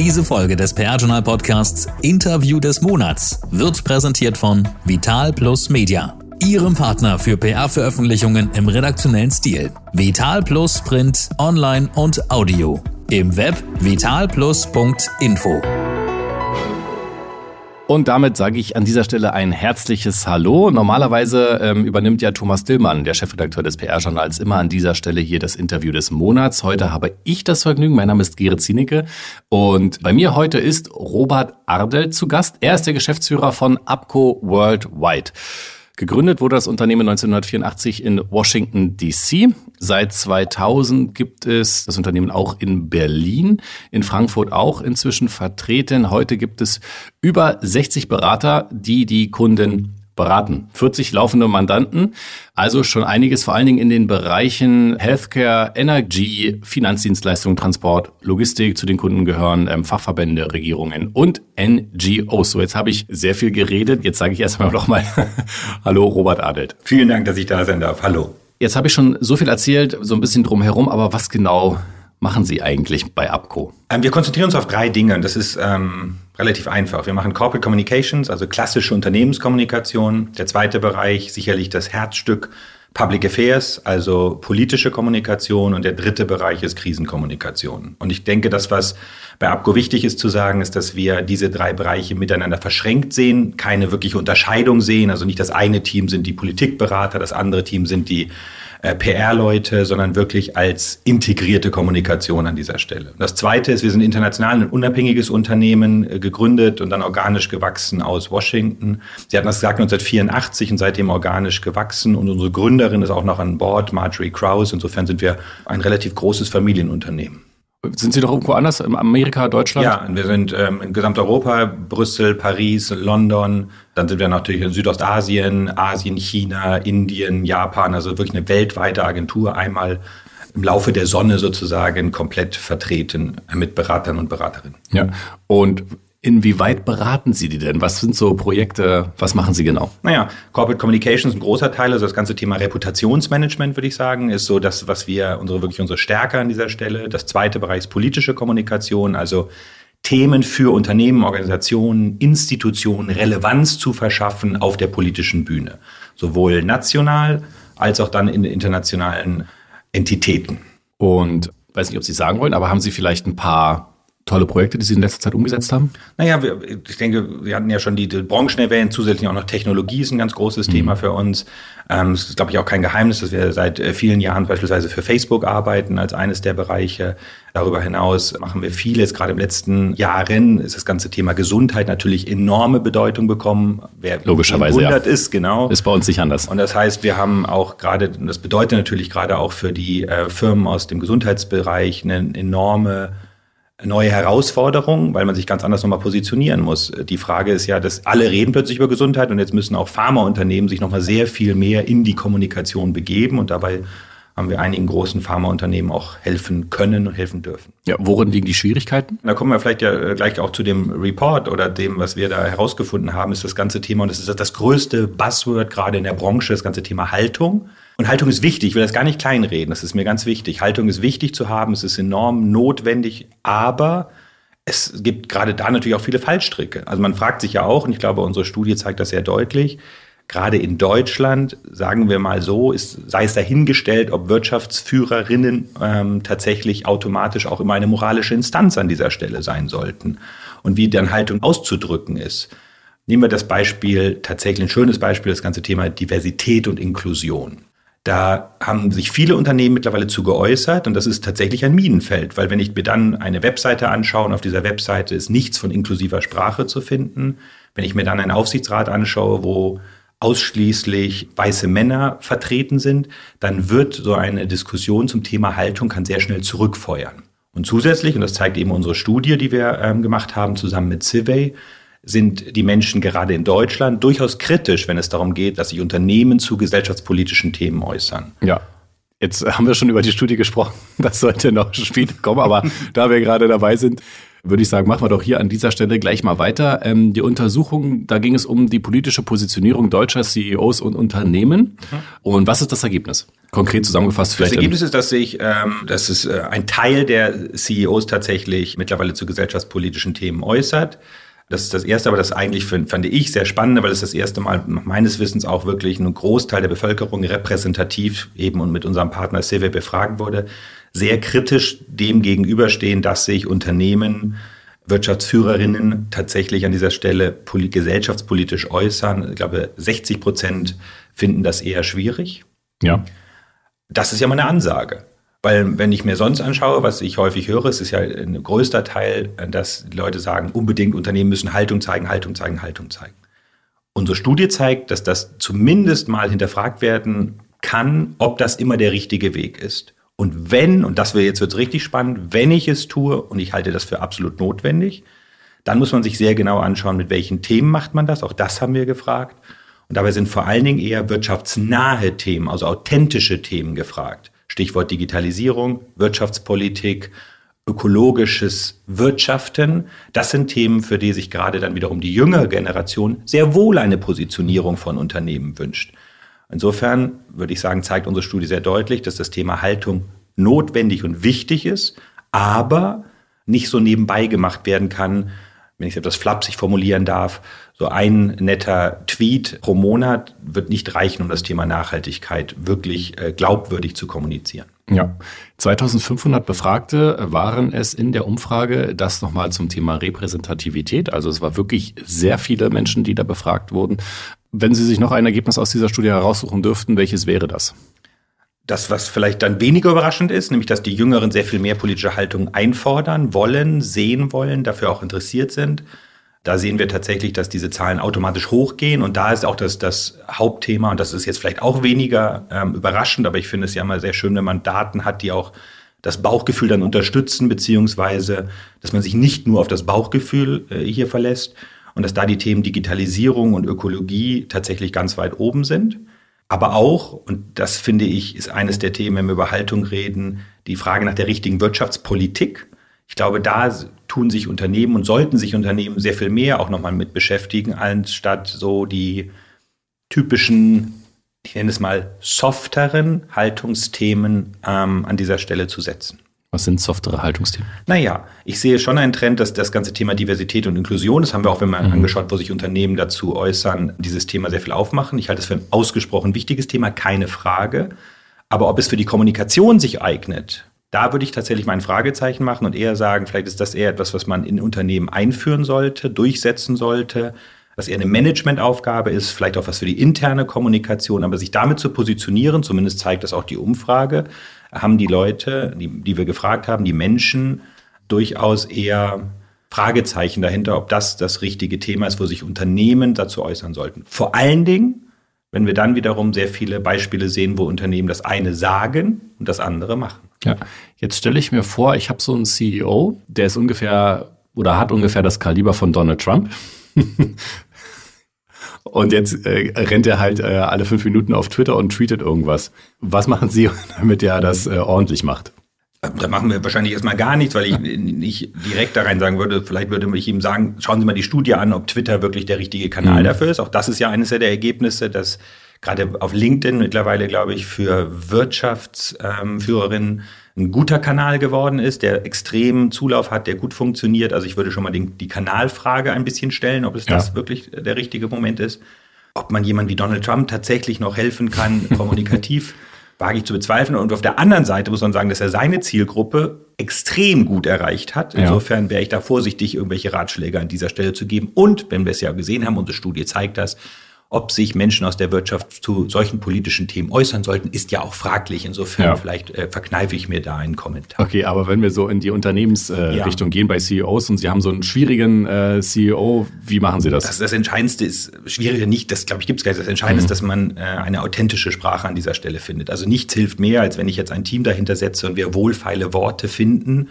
Diese Folge des PR-Journal Podcasts Interview des Monats wird präsentiert von Vital Plus Media, Ihrem Partner für PR-Veröffentlichungen im redaktionellen Stil. Vital Plus Print, Online und Audio. Im Web vitalplus.info. Und damit sage ich an dieser Stelle ein herzliches Hallo. Normalerweise ähm, übernimmt ja Thomas Dillmann, der Chefredakteur des PR-Journals, immer an dieser Stelle hier das Interview des Monats. Heute habe ich das Vergnügen. Mein Name ist Gerrit Zienicke und bei mir heute ist Robert Ardel zu Gast. Er ist der Geschäftsführer von Abco Worldwide. Gegründet wurde das Unternehmen 1984 in Washington, DC. Seit 2000 gibt es das Unternehmen auch in Berlin, in Frankfurt auch inzwischen vertreten. Heute gibt es über 60 Berater, die die Kunden beraten. 40 laufende Mandanten, also schon einiges, vor allen Dingen in den Bereichen Healthcare, Energy, Finanzdienstleistungen, Transport, Logistik. Zu den Kunden gehören ähm, Fachverbände, Regierungen und NGOs. So, jetzt habe ich sehr viel geredet. Jetzt sage ich erstmal nochmal Hallo, Robert Adelt. Vielen Dank, dass ich da sein darf. Hallo. Jetzt habe ich schon so viel erzählt, so ein bisschen drumherum, aber was genau machen Sie eigentlich bei ABCO? Ähm, wir konzentrieren uns auf drei Dinge. Das ist ähm, relativ einfach. Wir machen Corporate Communications, also klassische Unternehmenskommunikation. Der zweite Bereich, sicherlich das Herzstück Public Affairs, also politische Kommunikation. Und der dritte Bereich ist Krisenkommunikation. Und ich denke, das, was bei ABCO wichtig ist zu sagen, ist, dass wir diese drei Bereiche miteinander verschränkt sehen, keine wirkliche Unterscheidung sehen. Also nicht das eine Team sind die Politikberater, das andere Team sind die äh, PR-Leute, sondern wirklich als integrierte Kommunikation an dieser Stelle. Das Zweite ist, wir sind international ein unabhängiges Unternehmen äh, gegründet und dann organisch gewachsen aus Washington. Sie hatten das gesagt 1984 und seitdem organisch gewachsen und unsere Gründerin ist auch noch an Bord, Marjorie Krause. Insofern sind wir ein relativ großes Familienunternehmen. Sind Sie doch irgendwo anders? In Amerika, Deutschland? Ja, wir sind ähm, in Gesamteuropa, Brüssel, Paris, London. Dann sind wir natürlich in Südostasien, Asien, China, Indien, Japan. Also wirklich eine weltweite Agentur. Einmal im Laufe der Sonne sozusagen komplett vertreten mit Beratern und Beraterinnen. Ja. Und Inwieweit beraten Sie die denn? Was sind so Projekte? Was machen Sie genau? Naja, Corporate Communications ist ein großer Teil. Also das ganze Thema Reputationsmanagement, würde ich sagen, ist so das, was wir, unsere, wirklich unsere Stärke an dieser Stelle. Das zweite Bereich ist politische Kommunikation, also Themen für Unternehmen, Organisationen, Institutionen Relevanz zu verschaffen auf der politischen Bühne. Sowohl national als auch dann in internationalen Entitäten. Und weiß nicht, ob Sie sagen wollen, aber haben Sie vielleicht ein paar tolle Projekte, die Sie in letzter Zeit umgesetzt haben? Naja, wir, ich denke, wir hatten ja schon die, die Branchen erwähnt, zusätzlich auch noch Technologie ist ein ganz großes mhm. Thema für uns. Ähm, es ist, glaube ich, auch kein Geheimnis, dass wir seit äh, vielen Jahren beispielsweise für Facebook arbeiten als eines der Bereiche. Darüber hinaus machen wir vieles. Gerade im letzten Jahren ist das ganze Thema Gesundheit natürlich enorme Bedeutung bekommen. Wer Logischerweise ja. ist, genau. Ist bei uns nicht anders. Und das heißt, wir haben auch gerade, das bedeutet natürlich gerade auch für die äh, Firmen aus dem Gesundheitsbereich eine enorme neue Herausforderung, weil man sich ganz anders nochmal positionieren muss. Die Frage ist ja, dass alle reden plötzlich über Gesundheit und jetzt müssen auch Pharmaunternehmen sich nochmal sehr viel mehr in die Kommunikation begeben und dabei haben wir einigen großen Pharmaunternehmen auch helfen können und helfen dürfen. Ja, worin liegen die Schwierigkeiten? Da kommen wir vielleicht ja äh, gleich auch zu dem Report oder dem, was wir da herausgefunden haben, ist das ganze Thema, und das ist das größte Buzzword gerade in der Branche, das ganze Thema Haltung. Und Haltung ist wichtig, ich will das gar nicht kleinreden, das ist mir ganz wichtig. Haltung ist wichtig zu haben, es ist enorm notwendig, aber es gibt gerade da natürlich auch viele Fallstricke. Also man fragt sich ja auch, und ich glaube, unsere Studie zeigt das sehr deutlich, gerade in Deutschland, sagen wir mal so, ist, sei es dahingestellt, ob Wirtschaftsführerinnen ähm, tatsächlich automatisch auch immer eine moralische Instanz an dieser Stelle sein sollten und wie dann Haltung auszudrücken ist. Nehmen wir das Beispiel, tatsächlich ein schönes Beispiel, das ganze Thema Diversität und Inklusion. Da haben sich viele Unternehmen mittlerweile zu geäußert und das ist tatsächlich ein Minenfeld, weil wenn ich mir dann eine Webseite anschaue und auf dieser Webseite ist nichts von inklusiver Sprache zu finden, wenn ich mir dann einen Aufsichtsrat anschaue, wo ausschließlich weiße Männer vertreten sind, dann wird so eine Diskussion zum Thema Haltung kann sehr schnell zurückfeuern. Und zusätzlich, und das zeigt eben unsere Studie, die wir ähm, gemacht haben, zusammen mit Civey, sind die Menschen gerade in Deutschland durchaus kritisch, wenn es darum geht, dass sich Unternehmen zu gesellschaftspolitischen Themen äußern. Ja. Jetzt haben wir schon über die Studie gesprochen. Das sollte noch später kommen, aber da wir gerade dabei sind, würde ich sagen, machen wir doch hier an dieser Stelle gleich mal weiter. Ähm, die Untersuchung, da ging es um die politische Positionierung deutscher CEOs und Unternehmen. Mhm. Und was ist das Ergebnis? Konkret zusammengefasst vielleicht. Das Ergebnis ist, dass sich, ähm, dass es äh, ein Teil der CEOs tatsächlich mittlerweile zu gesellschaftspolitischen Themen äußert. Das ist das Erste, aber das eigentlich fand ich sehr spannend, weil es das erste Mal meines Wissens auch wirklich ein Großteil der Bevölkerung repräsentativ eben und mit unserem Partner CW befragt wurde, sehr kritisch dem gegenüberstehen, dass sich Unternehmen, Wirtschaftsführerinnen tatsächlich an dieser Stelle gesellschaftspolitisch äußern. Ich glaube, 60 Prozent finden das eher schwierig. Ja. Das ist ja mal eine Ansage. Weil wenn ich mir sonst anschaue, was ich häufig höre, es ist ja ein größter Teil, dass Leute sagen, unbedingt Unternehmen müssen Haltung zeigen, Haltung zeigen, Haltung zeigen. Unsere Studie zeigt, dass das zumindest mal hinterfragt werden kann, ob das immer der richtige Weg ist. Und wenn, und das wird jetzt wird's richtig spannend, wenn ich es tue, und ich halte das für absolut notwendig, dann muss man sich sehr genau anschauen, mit welchen Themen macht man das. Auch das haben wir gefragt. Und dabei sind vor allen Dingen eher wirtschaftsnahe Themen, also authentische Themen gefragt. Stichwort Digitalisierung, Wirtschaftspolitik, ökologisches Wirtschaften. Das sind Themen, für die sich gerade dann wiederum die jüngere Generation sehr wohl eine Positionierung von Unternehmen wünscht. Insofern würde ich sagen, zeigt unsere Studie sehr deutlich, dass das Thema Haltung notwendig und wichtig ist, aber nicht so nebenbei gemacht werden kann, wenn ich etwas flapsig formulieren darf, so ein netter Tweet pro Monat wird nicht reichen, um das Thema Nachhaltigkeit wirklich äh, glaubwürdig zu kommunizieren. Ja, 2500 Befragte waren es in der Umfrage. Das nochmal zum Thema Repräsentativität. Also es war wirklich sehr viele Menschen, die da befragt wurden. Wenn Sie sich noch ein Ergebnis aus dieser Studie heraussuchen dürften, welches wäre das? Das, was vielleicht dann weniger überraschend ist, nämlich dass die Jüngeren sehr viel mehr politische Haltung einfordern, wollen, sehen wollen, dafür auch interessiert sind. Da sehen wir tatsächlich, dass diese Zahlen automatisch hochgehen. Und da ist auch das, das Hauptthema, und das ist jetzt vielleicht auch weniger ähm, überraschend, aber ich finde es ja immer sehr schön, wenn man Daten hat, die auch das Bauchgefühl dann unterstützen, beziehungsweise dass man sich nicht nur auf das Bauchgefühl äh, hier verlässt und dass da die Themen Digitalisierung und Ökologie tatsächlich ganz weit oben sind. Aber auch, und das finde ich, ist eines der Themen, wenn wir über Haltung reden, die Frage nach der richtigen Wirtschaftspolitik. Ich glaube, da tun sich Unternehmen und sollten sich Unternehmen sehr viel mehr auch nochmal mit beschäftigen, anstatt so die typischen, ich nenne es mal, softeren Haltungsthemen ähm, an dieser Stelle zu setzen. Was sind softere Haltungsthemen? Naja, ich sehe schon einen Trend, dass das ganze Thema Diversität und Inklusion, das haben wir auch, wenn wir mhm. angeschaut, wo sich Unternehmen dazu äußern, dieses Thema sehr viel aufmachen. Ich halte es für ein ausgesprochen wichtiges Thema, keine Frage. Aber ob es für die Kommunikation sich eignet, da würde ich tatsächlich mein Fragezeichen machen und eher sagen, vielleicht ist das eher etwas, was man in Unternehmen einführen sollte, durchsetzen sollte, was eher eine Managementaufgabe ist, vielleicht auch was für die interne Kommunikation, aber sich damit zu positionieren, zumindest zeigt das auch die Umfrage, haben die Leute, die, die wir gefragt haben, die Menschen durchaus eher Fragezeichen dahinter, ob das das richtige Thema ist, wo sich Unternehmen dazu äußern sollten. Vor allen Dingen, wenn wir dann wiederum sehr viele Beispiele sehen, wo Unternehmen das eine sagen und das andere machen. Ja, jetzt stelle ich mir vor, ich habe so einen CEO, der ist ungefähr oder hat ungefähr das Kaliber von Donald Trump. und jetzt äh, rennt er halt äh, alle fünf Minuten auf Twitter und tweetet irgendwas. Was machen Sie, damit er das äh, ordentlich macht? Da machen wir wahrscheinlich erstmal gar nichts, weil ich nicht direkt da rein sagen würde, vielleicht würde ich ihm sagen, schauen Sie mal die Studie an, ob Twitter wirklich der richtige Kanal mhm. dafür ist. Auch das ist ja eines der Ergebnisse, dass gerade auf LinkedIn mittlerweile, glaube ich, für Wirtschaftsführerinnen ähm, ein guter Kanal geworden ist, der extrem Zulauf hat, der gut funktioniert. Also ich würde schon mal den, die Kanalfrage ein bisschen stellen, ob es ja. das wirklich der richtige Moment ist. Ob man jemand wie Donald Trump tatsächlich noch helfen kann, kommunikativ, wage ich zu bezweifeln. Und auf der anderen Seite muss man sagen, dass er seine Zielgruppe extrem gut erreicht hat. Insofern wäre ich da vorsichtig, irgendwelche Ratschläge an dieser Stelle zu geben. Und wenn wir es ja gesehen haben, unsere Studie zeigt das, ob sich Menschen aus der Wirtschaft zu solchen politischen Themen äußern sollten, ist ja auch fraglich. Insofern ja. vielleicht äh, verkneife ich mir da einen Kommentar. Okay, aber wenn wir so in die Unternehmensrichtung äh, ja. gehen bei CEOs und Sie haben so einen schwierigen äh, CEO, wie machen Sie das? Das, das Entscheidendste ist, schwieriger nicht, das glaube ich gibt es gar nicht. Das Entscheidende mhm. ist, dass man äh, eine authentische Sprache an dieser Stelle findet. Also nichts hilft mehr, als wenn ich jetzt ein Team dahinter setze und wir wohlfeile Worte finden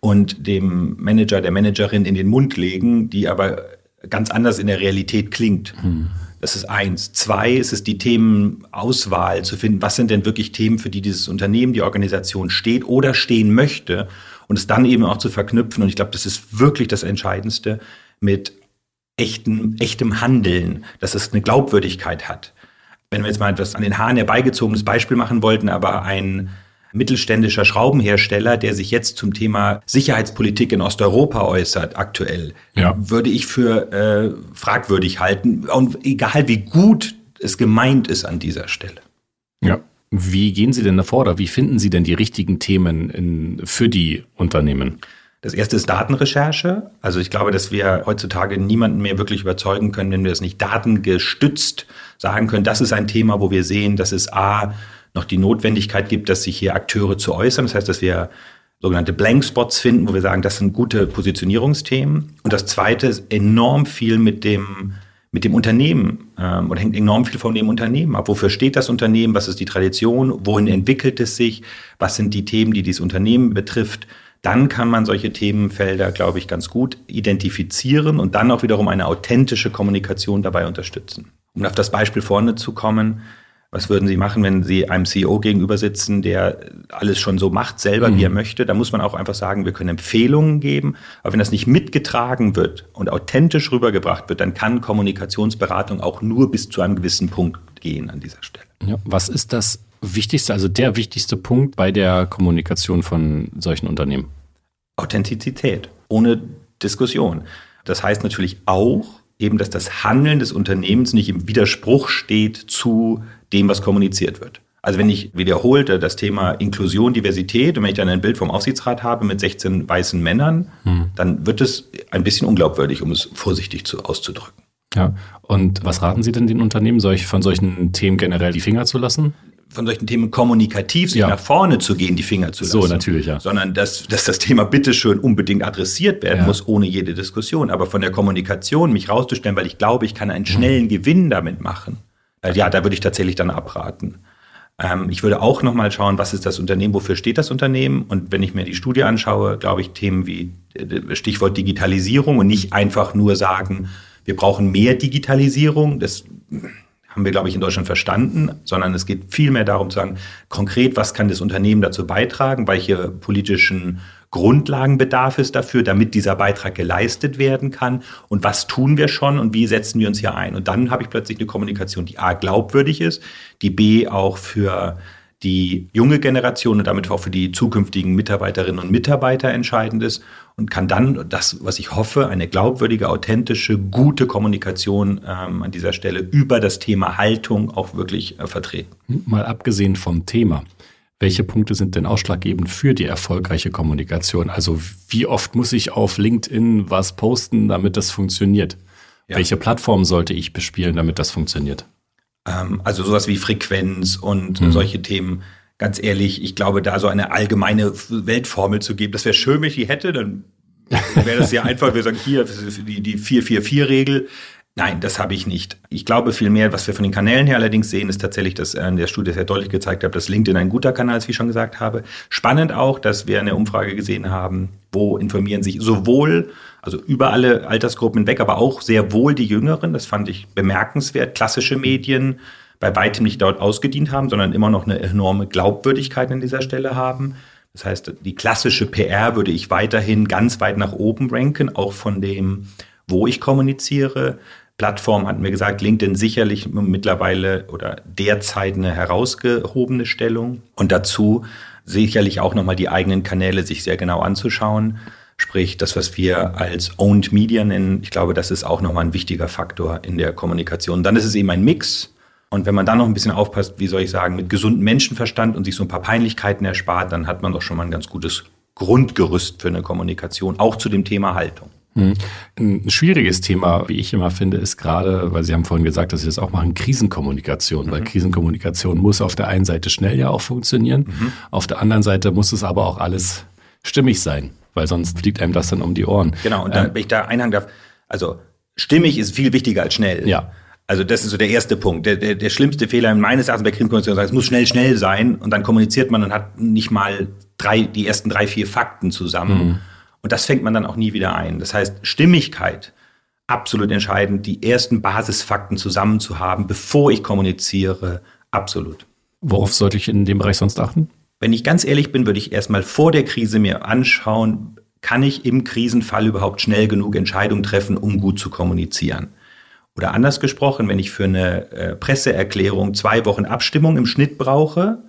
und dem Manager, der Managerin in den Mund legen, die aber ganz anders in der Realität klingt. Mhm. Das ist eins. Zwei ist es die Themenauswahl zu finden. Was sind denn wirklich Themen, für die dieses Unternehmen, die Organisation steht oder stehen möchte? und es dann eben auch zu verknüpfen. Und ich glaube, das ist wirklich das Entscheidendste mit echten, echtem Handeln, dass es eine Glaubwürdigkeit hat. Wenn wir jetzt mal etwas an den Haaren herbeigezogenes Beispiel machen wollten, aber ein mittelständischer Schraubenhersteller, der sich jetzt zum Thema Sicherheitspolitik in Osteuropa äußert, aktuell, ja. würde ich für äh, fragwürdig halten. Und egal wie gut es gemeint ist an dieser Stelle. Ja. Wie gehen Sie denn davor oder wie finden Sie denn die richtigen Themen in, für die Unternehmen? Das erste ist Datenrecherche. Also ich glaube, dass wir heutzutage niemanden mehr wirklich überzeugen können, wenn wir es nicht datengestützt sagen können. Das ist ein Thema, wo wir sehen, dass es A, noch die Notwendigkeit gibt, dass sich hier Akteure zu äußern. Das heißt, dass wir sogenannte Blankspots finden, wo wir sagen, das sind gute Positionierungsthemen. Und das zweite ist enorm viel mit dem mit dem Unternehmen ähm, und hängt enorm viel von dem Unternehmen ab. Wofür steht das Unternehmen? Was ist die Tradition? Wohin entwickelt es sich? Was sind die Themen, die dieses Unternehmen betrifft? Dann kann man solche Themenfelder, glaube ich, ganz gut identifizieren und dann auch wiederum eine authentische Kommunikation dabei unterstützen. Um auf das Beispiel vorne zu kommen, was würden Sie machen, wenn Sie einem CEO gegenüber sitzen, der alles schon so macht, selber, mhm. wie er mhm. möchte? Da muss man auch einfach sagen, wir können Empfehlungen geben. Aber wenn das nicht mitgetragen wird und authentisch rübergebracht wird, dann kann Kommunikationsberatung auch nur bis zu einem gewissen Punkt gehen an dieser Stelle. Ja, was ist das Wichtigste, also der wichtigste Punkt bei der Kommunikation von solchen Unternehmen? Authentizität, ohne Diskussion. Das heißt natürlich auch, eben, dass das Handeln des Unternehmens nicht im Widerspruch steht zu dem, was kommuniziert wird. Also wenn ich wiederholte das Thema Inklusion, Diversität und wenn ich dann ein Bild vom Aufsichtsrat habe mit 16 weißen Männern, hm. dann wird es ein bisschen unglaubwürdig, um es vorsichtig zu, auszudrücken. Ja, und was raten Sie denn den Unternehmen, solch, von solchen Themen generell die Finger zu lassen? Von solchen Themen kommunikativ sich ja. nach vorne zu gehen, die Finger zu lassen. So, natürlich, ja. Sondern dass, dass das Thema bitteschön unbedingt adressiert werden ja. muss, ohne jede Diskussion. Aber von der Kommunikation mich rauszustellen, weil ich glaube, ich kann einen schnellen. Gewinn damit machen äh, ja, da würde ich tatsächlich dann abraten. Ähm, ich würde auch nochmal schauen, was ist das Unternehmen, wofür steht das Unternehmen? Und wenn ich mir die Studie anschaue, glaube ich, Themen wie äh, Stichwort Digitalisierung und nicht einfach nur sagen, wir brauchen mehr Digitalisierung. Das haben wir, glaube ich, in Deutschland verstanden, sondern es geht vielmehr darum zu sagen, konkret, was kann das Unternehmen dazu beitragen, welche politischen Grundlagenbedarf ist dafür, damit dieser Beitrag geleistet werden kann und was tun wir schon und wie setzen wir uns hier ein. Und dann habe ich plötzlich eine Kommunikation, die A glaubwürdig ist, die B auch für die junge Generation und damit auch für die zukünftigen Mitarbeiterinnen und Mitarbeiter entscheidend ist und kann dann das, was ich hoffe, eine glaubwürdige, authentische, gute Kommunikation ähm, an dieser Stelle über das Thema Haltung auch wirklich äh, vertreten. Mal abgesehen vom Thema welche Punkte sind denn ausschlaggebend für die erfolgreiche Kommunikation? Also wie oft muss ich auf LinkedIn was posten, damit das funktioniert? Ja. Welche Plattform sollte ich bespielen, damit das funktioniert? Ähm, also sowas wie Frequenz und mhm. solche Themen. Ganz ehrlich, ich glaube, da so eine allgemeine Weltformel zu geben, das wäre schön, wenn ich die hätte, dann wäre das sehr einfach. Wir sagen hier die, die 444-Regel. Nein, das habe ich nicht. Ich glaube vielmehr, was wir von den Kanälen her allerdings sehen, ist tatsächlich, dass in der Studie sehr deutlich gezeigt hat, dass LinkedIn ein guter Kanal ist, wie ich schon gesagt habe. Spannend auch, dass wir eine Umfrage gesehen haben, wo informieren sich sowohl, also über alle Altersgruppen hinweg, aber auch sehr wohl die Jüngeren. Das fand ich bemerkenswert. Klassische Medien bei weitem nicht dort ausgedient haben, sondern immer noch eine enorme Glaubwürdigkeit an dieser Stelle haben. Das heißt, die klassische PR würde ich weiterhin ganz weit nach oben ranken, auch von dem, wo ich kommuniziere. Plattform hatten wir gesagt, LinkedIn sicherlich mittlerweile oder derzeit eine herausgehobene Stellung. Und dazu sicherlich auch nochmal die eigenen Kanäle sich sehr genau anzuschauen. Sprich, das, was wir als Owned Media nennen, ich glaube, das ist auch nochmal ein wichtiger Faktor in der Kommunikation. Dann ist es eben ein Mix. Und wenn man dann noch ein bisschen aufpasst, wie soll ich sagen, mit gesundem Menschenverstand und sich so ein paar Peinlichkeiten erspart, dann hat man doch schon mal ein ganz gutes Grundgerüst für eine Kommunikation, auch zu dem Thema Haltung. Hm. Ein schwieriges Thema, wie ich immer finde, ist gerade, weil Sie haben vorhin gesagt, dass Sie das auch machen, Krisenkommunikation. Mhm. Weil Krisenkommunikation muss auf der einen Seite schnell ja auch funktionieren, mhm. auf der anderen Seite muss es aber auch alles stimmig sein, weil sonst fliegt einem das dann um die Ohren. Genau, und dann, ähm, wenn ich da einhaken darf, also stimmig ist viel wichtiger als schnell. Ja. Also das ist so der erste Punkt. Der, der, der schlimmste Fehler meines Erachtens bei Krisenkommunikation ist, es muss schnell, schnell sein und dann kommuniziert man und hat nicht mal drei, die ersten drei, vier Fakten zusammen. Mhm und das fängt man dann auch nie wieder ein. Das heißt, Stimmigkeit, absolut entscheidend, die ersten Basisfakten zusammen zu haben, bevor ich kommuniziere, absolut. Worauf sollte ich in dem Bereich sonst achten? wenn ich ganz ehrlich bin, würde ich erstmal vor der Krise mir anschauen, kann ich im Krisenfall überhaupt schnell genug Entscheidungen treffen, um gut zu kommunizieren? Oder anders gesprochen, wenn ich für eine äh, Presseerklärung zwei Wochen Abstimmung im Schnitt brauche,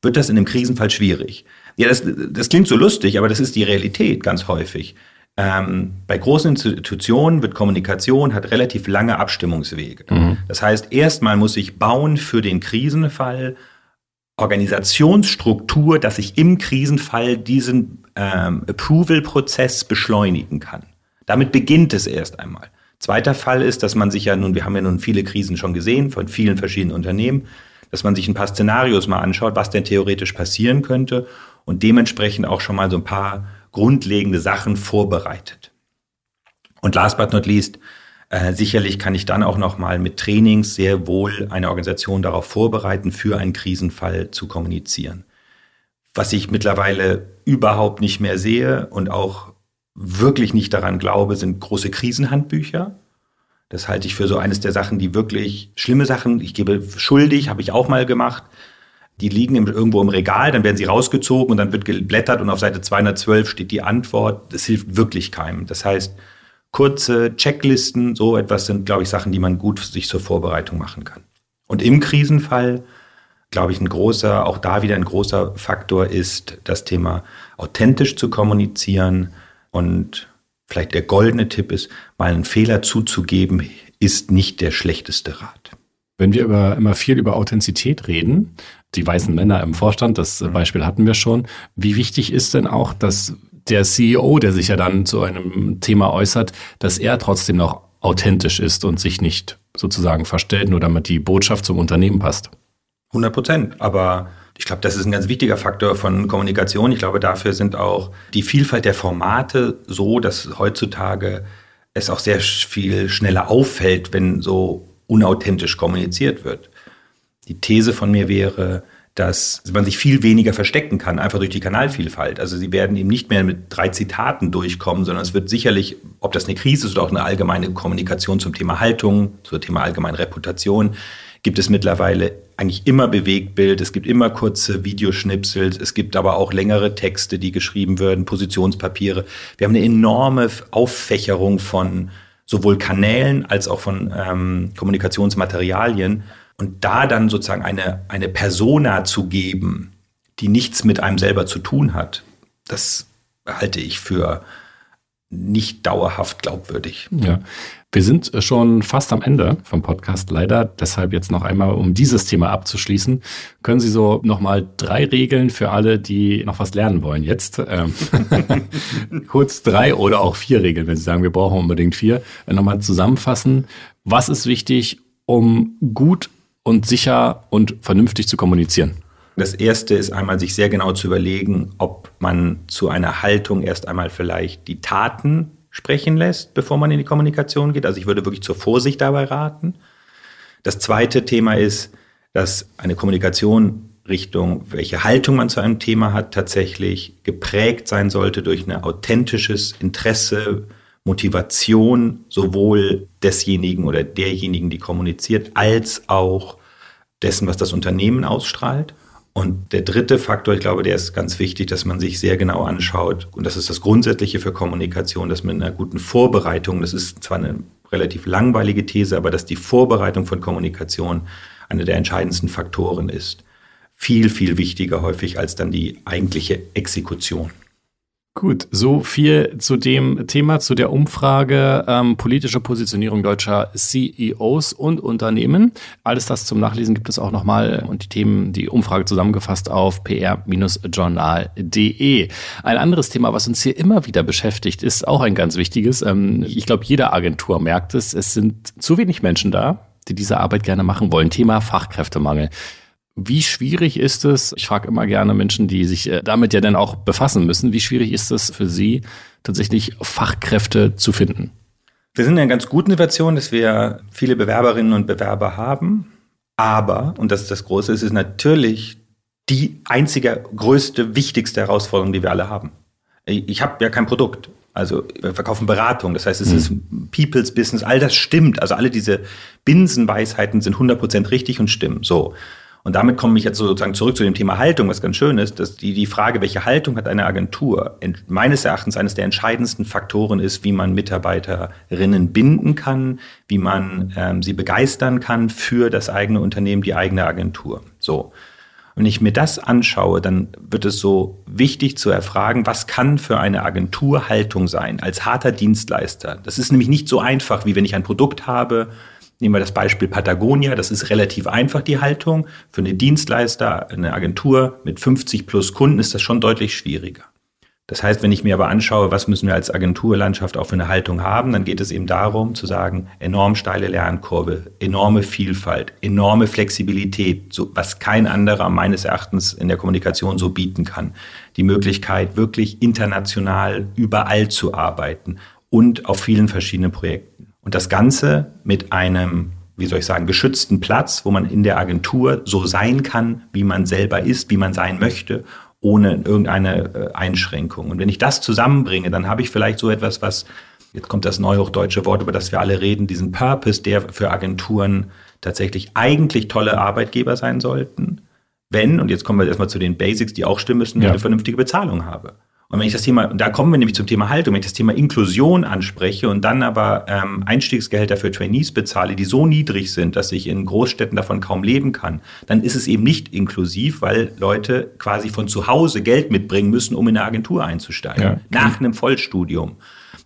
wird das in einem Krisenfall schwierig. Ja, das, das klingt so lustig, aber das ist die Realität ganz häufig. Ähm, bei großen Institutionen wird Kommunikation hat relativ lange Abstimmungswege. Mhm. Das heißt, erstmal muss ich bauen für den Krisenfall Organisationsstruktur, dass ich im Krisenfall diesen ähm, Approval-Prozess beschleunigen kann. Damit beginnt es erst einmal. Zweiter Fall ist, dass man sich ja nun, wir haben ja nun viele Krisen schon gesehen von vielen verschiedenen Unternehmen, dass man sich ein paar Szenarios mal anschaut, was denn theoretisch passieren könnte und dementsprechend auch schon mal so ein paar grundlegende Sachen vorbereitet. Und last but not least, äh, sicherlich kann ich dann auch noch mal mit Trainings sehr wohl eine Organisation darauf vorbereiten, für einen Krisenfall zu kommunizieren. Was ich mittlerweile überhaupt nicht mehr sehe und auch wirklich nicht daran glaube, sind große Krisenhandbücher. Das halte ich für so eines der Sachen, die wirklich schlimme Sachen, ich gebe schuldig, habe ich auch mal gemacht, die liegen im, irgendwo im Regal, dann werden sie rausgezogen und dann wird geblättert und auf Seite 212 steht die Antwort. Das hilft wirklich keinem. Das heißt, kurze Checklisten, so etwas sind, glaube ich, Sachen, die man gut sich zur Vorbereitung machen kann. Und im Krisenfall, glaube ich, ein großer, auch da wieder ein großer Faktor ist das Thema authentisch zu kommunizieren und vielleicht der goldene Tipp ist, mal einen Fehler zuzugeben, ist nicht der schlechteste Rat. Wenn wir über, immer viel über Authentizität reden, die weißen Männer im Vorstand, das mhm. Beispiel hatten wir schon. Wie wichtig ist denn auch, dass der CEO, der sich ja dann zu einem Thema äußert, dass er trotzdem noch authentisch ist und sich nicht sozusagen verstellt, nur damit die Botschaft zum Unternehmen passt? 100 Prozent. Aber ich glaube, das ist ein ganz wichtiger Faktor von Kommunikation. Ich glaube, dafür sind auch die Vielfalt der Formate so, dass heutzutage es auch sehr viel schneller auffällt, wenn so unauthentisch kommuniziert wird. Die These von mir wäre, dass man sich viel weniger verstecken kann, einfach durch die Kanalvielfalt. Also sie werden eben nicht mehr mit drei Zitaten durchkommen, sondern es wird sicherlich, ob das eine Krise ist oder auch eine allgemeine Kommunikation zum Thema Haltung, zum Thema allgemeine Reputation, gibt es mittlerweile eigentlich immer Bewegtbild, es gibt immer kurze Videoschnipsel, es gibt aber auch längere Texte, die geschrieben werden, Positionspapiere. Wir haben eine enorme Auffächerung von sowohl Kanälen als auch von ähm, Kommunikationsmaterialien. Und da dann sozusagen eine, eine Persona zu geben, die nichts mit einem selber zu tun hat, das halte ich für nicht dauerhaft glaubwürdig. Ja. Wir sind schon fast am Ende vom Podcast, leider. Deshalb jetzt noch einmal, um dieses Thema abzuschließen, können Sie so nochmal drei Regeln für alle, die noch was lernen wollen. Jetzt ähm, kurz drei oder auch vier Regeln, wenn Sie sagen, wir brauchen unbedingt vier, nochmal zusammenfassen. Was ist wichtig, um gut und sicher und vernünftig zu kommunizieren? Das erste ist einmal, sich sehr genau zu überlegen, ob man zu einer Haltung erst einmal vielleicht die Taten sprechen lässt, bevor man in die Kommunikation geht. Also ich würde wirklich zur Vorsicht dabei raten. Das zweite Thema ist, dass eine Kommunikation Richtung, welche Haltung man zu einem Thema hat, tatsächlich geprägt sein sollte durch ein authentisches Interesse, Motivation sowohl desjenigen oder derjenigen, die kommuniziert, als auch dessen, was das Unternehmen ausstrahlt. Und der dritte Faktor, ich glaube, der ist ganz wichtig, dass man sich sehr genau anschaut. Und das ist das Grundsätzliche für Kommunikation, dass mit einer guten Vorbereitung, das ist zwar eine relativ langweilige These, aber dass die Vorbereitung von Kommunikation einer der entscheidendsten Faktoren ist. Viel, viel wichtiger häufig als dann die eigentliche Exekution. Gut, so viel zu dem Thema, zu der Umfrage ähm, politische Positionierung deutscher CEOs und Unternehmen. Alles das zum Nachlesen gibt es auch nochmal und die Themen, die Umfrage zusammengefasst auf pr-journal.de. Ein anderes Thema, was uns hier immer wieder beschäftigt, ist auch ein ganz wichtiges. Ähm, ich glaube, jede Agentur merkt es. Es sind zu wenig Menschen da, die diese Arbeit gerne machen wollen. Thema Fachkräftemangel. Wie schwierig ist es, ich frage immer gerne Menschen, die sich äh, damit ja dann auch befassen müssen, wie schwierig ist es für Sie, tatsächlich Fachkräfte zu finden? Wir sind in einer ganz guten Situation, dass wir viele Bewerberinnen und Bewerber haben. Aber, und das ist das Große, es ist natürlich die einzige, größte, wichtigste Herausforderung, die wir alle haben. Ich habe ja kein Produkt. Also wir verkaufen Beratung, das heißt, es mhm. ist People's Business, all das stimmt. Also alle diese Binsenweisheiten sind 100% richtig und stimmen. So. Und damit komme ich jetzt sozusagen zurück zu dem Thema Haltung, was ganz schön ist, dass die, die Frage, welche Haltung hat eine Agentur, meines Erachtens eines der entscheidendsten Faktoren ist, wie man Mitarbeiterinnen binden kann, wie man ähm, sie begeistern kann für das eigene Unternehmen, die eigene Agentur. So. Wenn ich mir das anschaue, dann wird es so wichtig zu erfragen, was kann für eine Agentur Haltung sein als harter Dienstleister. Das ist nämlich nicht so einfach, wie wenn ich ein Produkt habe, Nehmen wir das Beispiel Patagonia. Das ist relativ einfach, die Haltung. Für eine Dienstleister, eine Agentur mit 50 plus Kunden ist das schon deutlich schwieriger. Das heißt, wenn ich mir aber anschaue, was müssen wir als Agenturlandschaft auch für eine Haltung haben, dann geht es eben darum zu sagen, enorm steile Lernkurve, enorme Vielfalt, enorme Flexibilität, so, was kein anderer meines Erachtens in der Kommunikation so bieten kann. Die Möglichkeit, wirklich international überall zu arbeiten und auf vielen verschiedenen Projekten. Und das Ganze mit einem, wie soll ich sagen, geschützten Platz, wo man in der Agentur so sein kann, wie man selber ist, wie man sein möchte, ohne irgendeine äh, Einschränkung. Und wenn ich das zusammenbringe, dann habe ich vielleicht so etwas, was, jetzt kommt das neuhochdeutsche Wort, über das wir alle reden, diesen Purpose, der für Agenturen tatsächlich eigentlich tolle Arbeitgeber sein sollten, wenn, und jetzt kommen wir erstmal zu den Basics, die auch stimmen müssen, ja. eine vernünftige Bezahlung habe. Und wenn ich das Thema, da kommen wir nämlich zum Thema Haltung, wenn ich das Thema Inklusion anspreche und dann aber ähm, Einstiegsgehälter für Trainees bezahle, die so niedrig sind, dass ich in Großstädten davon kaum leben kann, dann ist es eben nicht inklusiv, weil Leute quasi von zu Hause Geld mitbringen müssen, um in eine Agentur einzusteigen, ja. nach einem Vollstudium.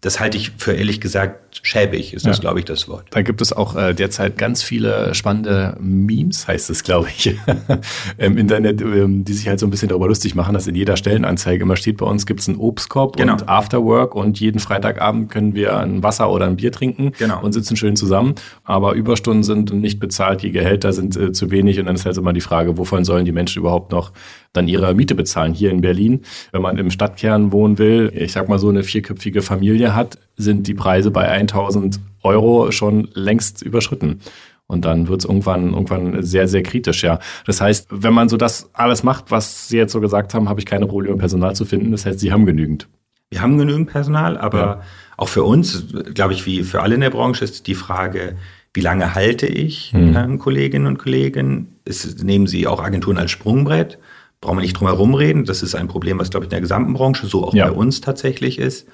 Das halte ich für ehrlich gesagt schäbig, ist das, ja. glaube ich, das Wort. Da gibt es auch äh, derzeit ganz viele spannende Memes, heißt es, glaube ich, im Internet, ähm, die sich halt so ein bisschen darüber lustig machen, dass in jeder Stellenanzeige immer steht, bei uns gibt es einen Obstkorb genau. und Afterwork und jeden Freitagabend können wir ein Wasser oder ein Bier trinken genau. und sitzen schön zusammen. Aber Überstunden sind nicht bezahlt, die Gehälter sind äh, zu wenig und dann ist halt immer die Frage, wovon sollen die Menschen überhaupt noch dann ihre Miete bezahlen hier in Berlin. Wenn man im Stadtkern wohnen will, ich sag mal so eine vierköpfige Familie hat, sind die Preise bei 1000 Euro schon längst überschritten. Und dann wird es irgendwann, irgendwann sehr, sehr kritisch, ja. Das heißt, wenn man so das alles macht, was Sie jetzt so gesagt haben, habe ich keine Probleme, Personal zu finden. Das heißt, Sie haben genügend. Wir haben genügend Personal, aber ja. auch für uns, glaube ich, wie für alle in der Branche, ist die Frage, wie lange halte ich hm. ähm, Kolleginnen und Kollegen? Ist, nehmen Sie auch Agenturen als Sprungbrett? brauchen wir nicht drum herum reden. Das ist ein Problem, was, glaube ich, in der gesamten Branche so auch ja. bei uns tatsächlich ist.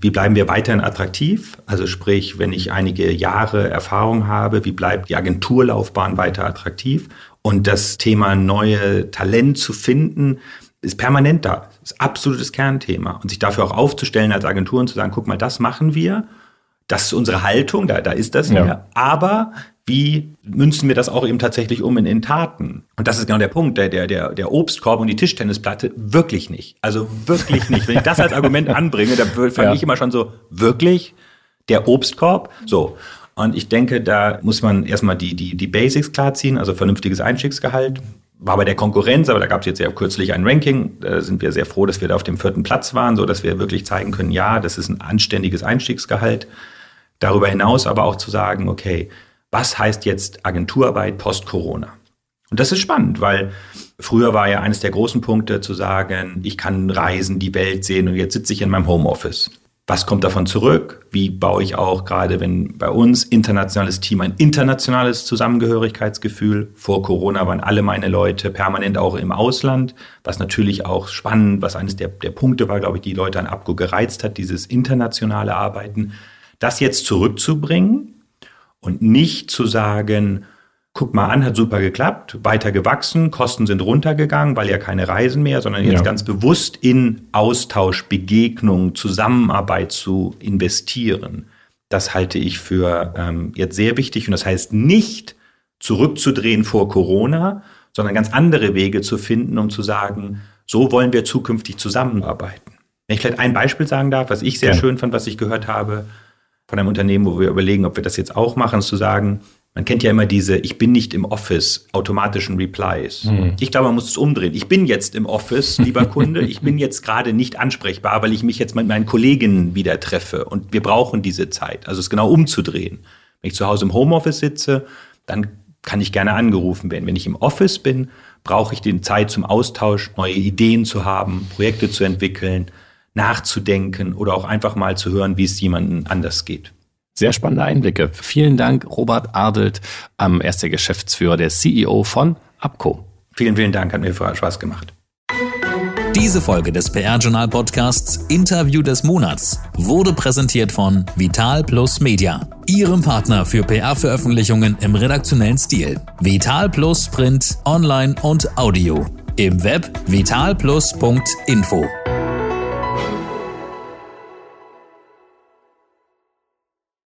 Wie bleiben wir weiterhin attraktiv? Also sprich, wenn ich einige Jahre Erfahrung habe, wie bleibt die Agenturlaufbahn weiter attraktiv? Und das Thema neue Talent zu finden, ist permanent da. Ist absolutes Kernthema. Und sich dafür auch aufzustellen als Agentur und zu sagen, guck mal, das machen wir. Das ist unsere Haltung, da, da ist das ja. Aber wie münzen wir das auch eben tatsächlich um in, in Taten? Und das ist genau der Punkt, der, der, der, der Obstkorb und die Tischtennisplatte wirklich nicht. Also wirklich nicht. Wenn ich das als Argument anbringe, da fange ja. ich immer schon so, wirklich? Der Obstkorb? So. Und ich denke, da muss man erstmal die, die, die Basics klarziehen, also vernünftiges Einstiegsgehalt. War bei der Konkurrenz, aber da gab es jetzt ja kürzlich ein Ranking. Da sind wir sehr froh, dass wir da auf dem vierten Platz waren, so dass wir wirklich zeigen können, ja, das ist ein anständiges Einstiegsgehalt. Darüber hinaus aber auch zu sagen, okay, was heißt jetzt Agenturarbeit post-Corona? Und das ist spannend, weil früher war ja eines der großen Punkte zu sagen, ich kann reisen, die Welt sehen und jetzt sitze ich in meinem Homeoffice. Was kommt davon zurück? Wie baue ich auch gerade, wenn bei uns internationales Team ein internationales Zusammengehörigkeitsgefühl? Vor Corona waren alle meine Leute permanent auch im Ausland, was natürlich auch spannend, was eines der, der Punkte war, glaube ich, die Leute an Abgo gereizt hat, dieses internationale Arbeiten. Das jetzt zurückzubringen und nicht zu sagen, guck mal an, hat super geklappt, weiter gewachsen, Kosten sind runtergegangen, weil ja keine Reisen mehr, sondern jetzt ja. ganz bewusst in Austausch, Begegnung, Zusammenarbeit zu investieren. Das halte ich für ähm, jetzt sehr wichtig und das heißt nicht zurückzudrehen vor Corona, sondern ganz andere Wege zu finden, um zu sagen, so wollen wir zukünftig zusammenarbeiten. Wenn ich vielleicht ein Beispiel sagen darf, was ich sehr ja. schön fand, was ich gehört habe, von einem Unternehmen, wo wir überlegen, ob wir das jetzt auch machen, zu sagen, man kennt ja immer diese Ich bin nicht im Office automatischen Replies. Mhm. Ich glaube, man muss es umdrehen. Ich bin jetzt im Office, lieber Kunde. ich bin jetzt gerade nicht ansprechbar, weil ich mich jetzt mit meinen Kolleginnen wieder treffe und wir brauchen diese Zeit. Also es genau umzudrehen. Wenn ich zu Hause im Homeoffice sitze, dann kann ich gerne angerufen werden. Wenn ich im Office bin, brauche ich die Zeit zum Austausch, neue Ideen zu haben, Projekte zu entwickeln, nachzudenken oder auch einfach mal zu hören, wie es jemandem anders geht. Sehr spannende Einblicke. Vielen Dank, Robert Ardelt, ähm, er ist der Geschäftsführer, der CEO von Abco. Vielen, vielen Dank, hat mir Spaß gemacht. Diese Folge des PR-Journal Podcasts Interview des Monats wurde präsentiert von Vital Plus Media, Ihrem Partner für PR-Veröffentlichungen im redaktionellen Stil. Vital Plus Print, Online und Audio. Im Web vitalplus.info.